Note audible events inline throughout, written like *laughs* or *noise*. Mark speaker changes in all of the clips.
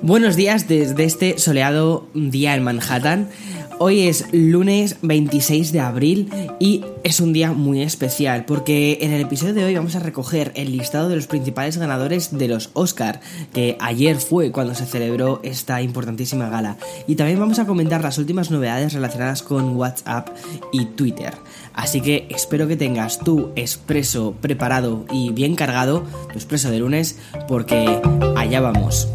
Speaker 1: Buenos días desde este soleado día en Manhattan. Hoy es lunes 26 de abril y es un día muy especial porque en el episodio de hoy vamos a recoger el listado de los principales ganadores de los Oscar, que ayer fue cuando se celebró esta importantísima gala. Y también vamos a comentar las últimas novedades relacionadas con WhatsApp y Twitter. Así que espero que tengas tu expreso preparado y bien cargado, tu expreso de lunes, porque allá vamos.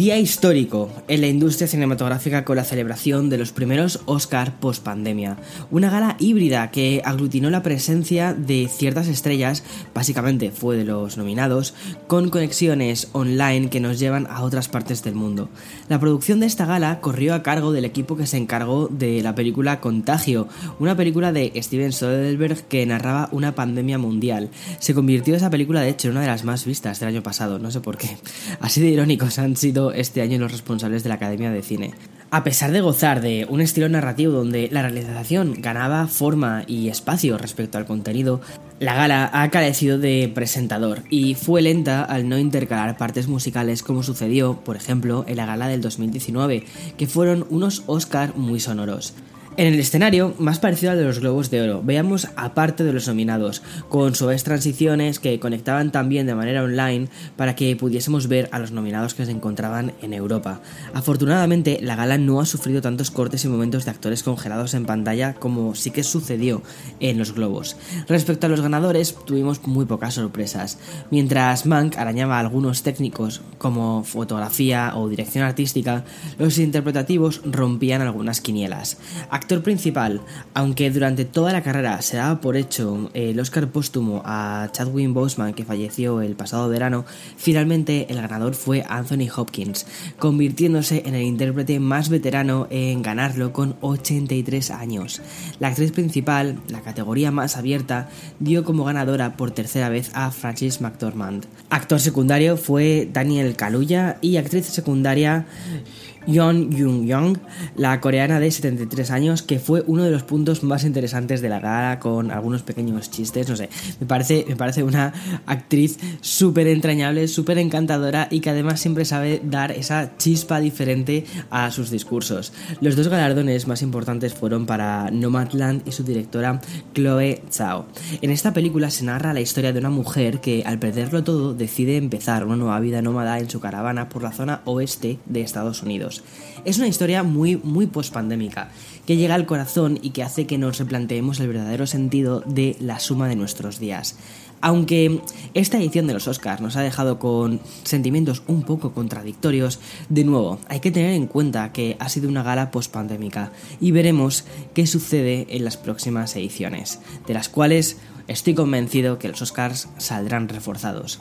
Speaker 1: Día histórico en la industria cinematográfica con la celebración de los primeros Oscar post pandemia. Una gala híbrida que aglutinó la presencia de ciertas estrellas, básicamente fue de los nominados, con conexiones online que nos llevan a otras partes del mundo. La producción de esta gala corrió a cargo del equipo que se encargó de la película Contagio, una película de Steven Soderbergh que narraba una pandemia mundial. Se convirtió esa película de hecho en una de las más vistas del año pasado, no sé por qué. Así de irónicos han sido este año los responsables de la Academia de Cine. A pesar de gozar de un estilo narrativo donde la realización ganaba forma y espacio respecto al contenido, la gala ha carecido de presentador y fue lenta al no intercalar partes musicales como sucedió, por ejemplo, en la gala del 2019, que fueron unos Oscar muy sonoros. En el escenario, más parecido al de los Globos de Oro, veíamos aparte de los nominados, con suaves transiciones que conectaban también de manera online para que pudiésemos ver a los nominados que se encontraban en Europa. Afortunadamente, la gala no ha sufrido tantos cortes y momentos de actores congelados en pantalla como sí que sucedió en los Globos. Respecto a los ganadores, tuvimos muy pocas sorpresas. Mientras Mank arañaba algunos técnicos como fotografía o dirección artística, los interpretativos rompían algunas quinielas principal, aunque durante toda la carrera se daba por hecho el Oscar póstumo a Chadwick Boseman que falleció el pasado verano, finalmente el ganador fue Anthony Hopkins, convirtiéndose en el intérprete más veterano en ganarlo con 83 años. La actriz principal, la categoría más abierta, dio como ganadora por tercera vez a Francis McDormand. Actor secundario fue Daniel Kaluuya y actriz secundaria Yeon Jung Young, la coreana de 73 años, que fue uno de los puntos más interesantes de la gala con algunos pequeños chistes, no sé, me parece, me parece una actriz súper entrañable, súper encantadora y que además siempre sabe dar esa chispa diferente a sus discursos. Los dos galardones más importantes fueron para Nomadland y su directora Chloe Zhao. En esta película se narra la historia de una mujer que al perderlo todo decide empezar una nueva vida nómada en su caravana por la zona oeste de Estados Unidos. Es una historia muy, muy pospandémica, que llega al corazón y que hace que nos replanteemos el verdadero sentido de la suma de nuestros días. Aunque esta edición de los Oscars nos ha dejado con sentimientos un poco contradictorios, de nuevo, hay que tener en cuenta que ha sido una gala pospandémica y veremos qué sucede en las próximas ediciones, de las cuales estoy convencido que los Oscars saldrán reforzados.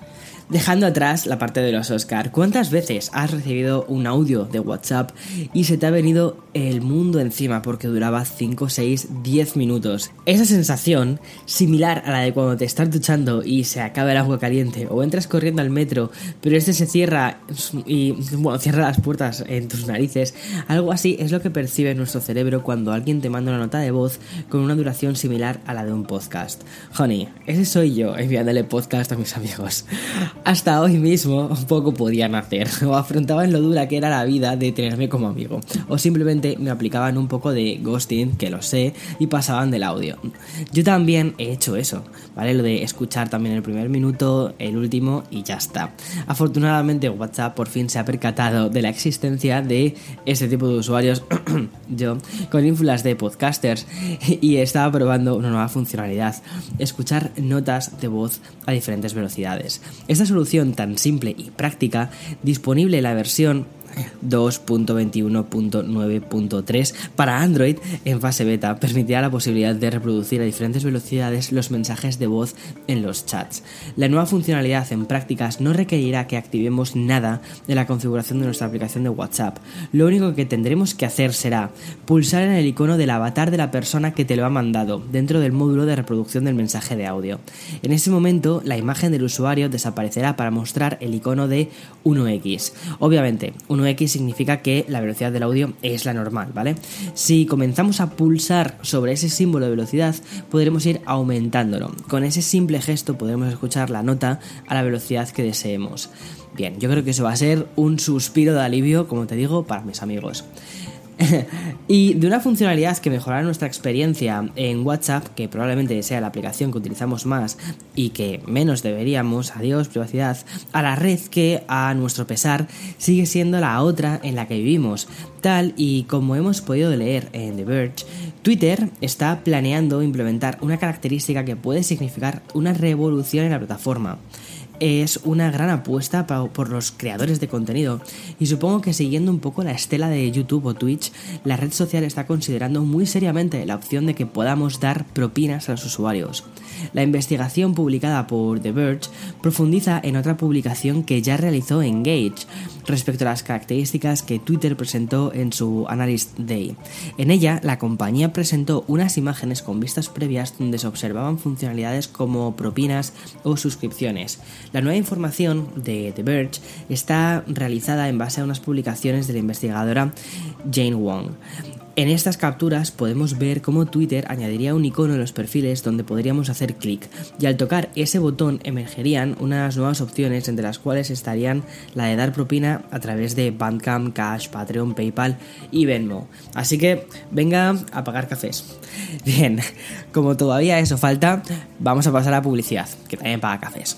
Speaker 1: Dejando atrás la parte de los Oscar, ¿cuántas veces has recibido un audio de WhatsApp y se te ha venido el mundo encima porque duraba 5, 6, 10 minutos? Esa sensación, similar a la de cuando te estás duchando y se acaba el agua caliente o entras corriendo al metro, pero este se cierra y bueno, cierra las puertas en tus narices, algo así es lo que percibe nuestro cerebro cuando alguien te manda una nota de voz con una duración similar a la de un podcast. Honey, ese soy yo enviándole podcast a mis amigos hasta hoy mismo poco podían hacer, *laughs* o afrontaban lo dura que era la vida de tenerme como amigo, o simplemente me aplicaban un poco de ghosting, que lo sé, y pasaban del audio. Yo también he hecho eso, ¿vale? Lo de escuchar también el primer minuto, el último y ya está. Afortunadamente WhatsApp por fin se ha percatado de la existencia de este tipo de usuarios, *clears throat* yo, con ínfulas de podcasters, *laughs* y estaba probando una nueva funcionalidad, escuchar notas de voz a diferentes velocidades. Esta solución tan simple y práctica, disponible en la versión 2.21.9.3 para Android en fase beta permitirá la posibilidad de reproducir a diferentes velocidades los mensajes de voz en los chats. La nueva funcionalidad en prácticas no requerirá que activemos nada de la configuración de nuestra aplicación de WhatsApp. Lo único que tendremos que hacer será pulsar en el icono del avatar de la persona que te lo ha mandado dentro del módulo de reproducción del mensaje de audio. En ese momento, la imagen del usuario desaparecerá para mostrar el icono de 1x. Obviamente, 1x significa que la velocidad del audio es la normal, ¿vale? Si comenzamos a pulsar sobre ese símbolo de velocidad, podremos ir aumentándolo. Con ese simple gesto podremos escuchar la nota a la velocidad que deseemos. Bien, yo creo que eso va a ser un suspiro de alivio, como te digo, para mis amigos. *laughs* y de una funcionalidad que mejorará nuestra experiencia en WhatsApp, que probablemente sea la aplicación que utilizamos más y que menos deberíamos, adiós privacidad, a la red que a nuestro pesar sigue siendo la otra en la que vivimos. Tal y como hemos podido leer en The Verge, Twitter está planeando implementar una característica que puede significar una revolución en la plataforma es una gran apuesta por los creadores de contenido y supongo que siguiendo un poco la estela de YouTube o Twitch, la red social está considerando muy seriamente la opción de que podamos dar propinas a los usuarios. La investigación publicada por The Verge profundiza en otra publicación que ya realizó Engage respecto a las características que Twitter presentó en su Analyst Day. En ella, la compañía presentó unas imágenes con vistas previas donde se observaban funcionalidades como propinas o suscripciones. La nueva información de The Verge está realizada en base a unas publicaciones de la investigadora Jane Wong. En estas capturas podemos ver cómo Twitter añadiría un icono en los perfiles donde podríamos hacer clic y al tocar ese botón emergerían unas nuevas opciones entre las cuales estarían la de dar propina a través de Bandcamp, Cash, Patreon, PayPal y Venmo. Así que venga a pagar cafés. Bien, como todavía eso falta, vamos a pasar a publicidad, que también paga cafés.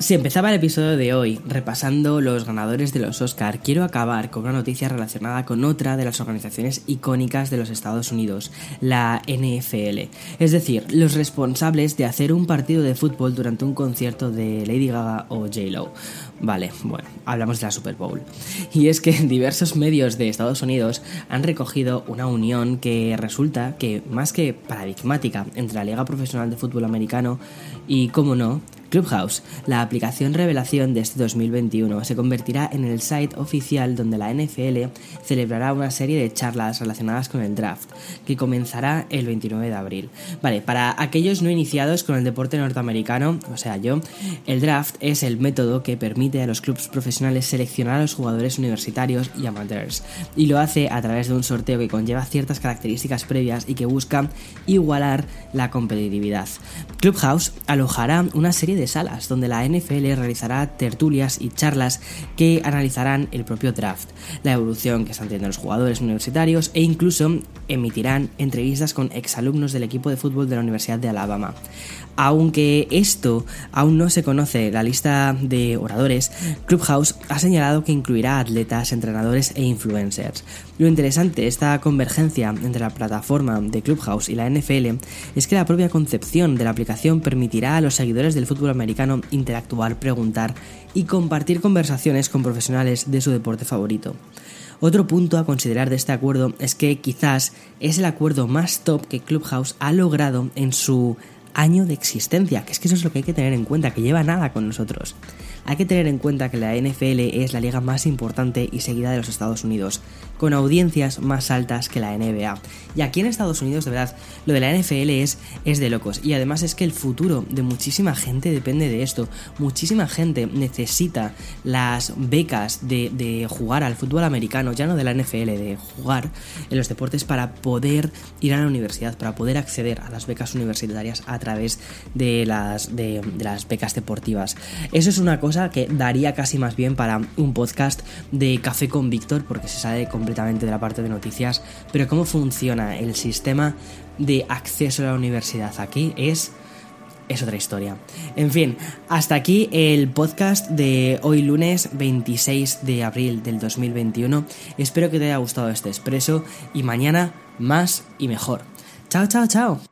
Speaker 1: Si empezaba el episodio de hoy repasando los ganadores de los Oscar, quiero acabar con una noticia relacionada con otra de las organizaciones icónicas de los Estados Unidos, la NFL. Es decir, los responsables de hacer un partido de fútbol durante un concierto de Lady Gaga o J-Lo. Vale, bueno, hablamos de la Super Bowl. Y es que *laughs* diversos medios de Estados Unidos han recogido una unión que resulta que, más que paradigmática entre la Liga Profesional de Fútbol Americano y, como no, Clubhouse, la aplicación revelación de este 2021, se convertirá en el site oficial donde la NFL celebrará una serie de charlas relacionadas con el draft, que comenzará el 29 de abril. Vale, para aquellos no iniciados con el deporte norteamericano, o sea yo, el draft es el método que permite a los clubes profesionales seleccionar a los jugadores universitarios y amateurs, y lo hace a través de un sorteo que conlleva ciertas características previas y que busca igualar la competitividad. Clubhouse alojará una serie de salas donde la NFL realizará tertulias y charlas que analizarán el propio draft, la evolución que están teniendo los jugadores universitarios e incluso emitirán entrevistas con exalumnos del equipo de fútbol de la Universidad de Alabama. Aunque esto aún no se conoce la lista de oradores, Clubhouse ha señalado que incluirá atletas, entrenadores e influencers. Lo interesante de esta convergencia entre la plataforma de Clubhouse y la NFL es que la propia concepción de la aplicación permitirá a los seguidores del fútbol americano interactuar, preguntar y compartir conversaciones con profesionales de su deporte favorito. Otro punto a considerar de este acuerdo es que quizás es el acuerdo más top que Clubhouse ha logrado en su año de existencia, que es que eso es lo que hay que tener en cuenta, que lleva nada con nosotros. Hay que tener en cuenta que la NFL es la liga más importante y seguida de los Estados Unidos, con audiencias más altas que la NBA. Y aquí en Estados Unidos, de verdad, lo de la NFL es, es de locos. Y además es que el futuro de muchísima gente depende de esto. Muchísima gente necesita las becas de, de jugar al fútbol americano, ya no de la NFL, de jugar en los deportes para poder ir a la universidad, para poder acceder a las becas universitarias a través de las, de, las becas deportivas. Eso es una cosa que daría casi más bien para un podcast de Café con Víctor, porque se sale completamente de la parte de noticias, pero cómo funciona el sistema de acceso a la universidad aquí es es otra historia. En fin, hasta aquí el podcast de hoy lunes 26 de abril del 2021. Espero que te haya gustado este expreso y mañana más y mejor. Chao, chao, chao.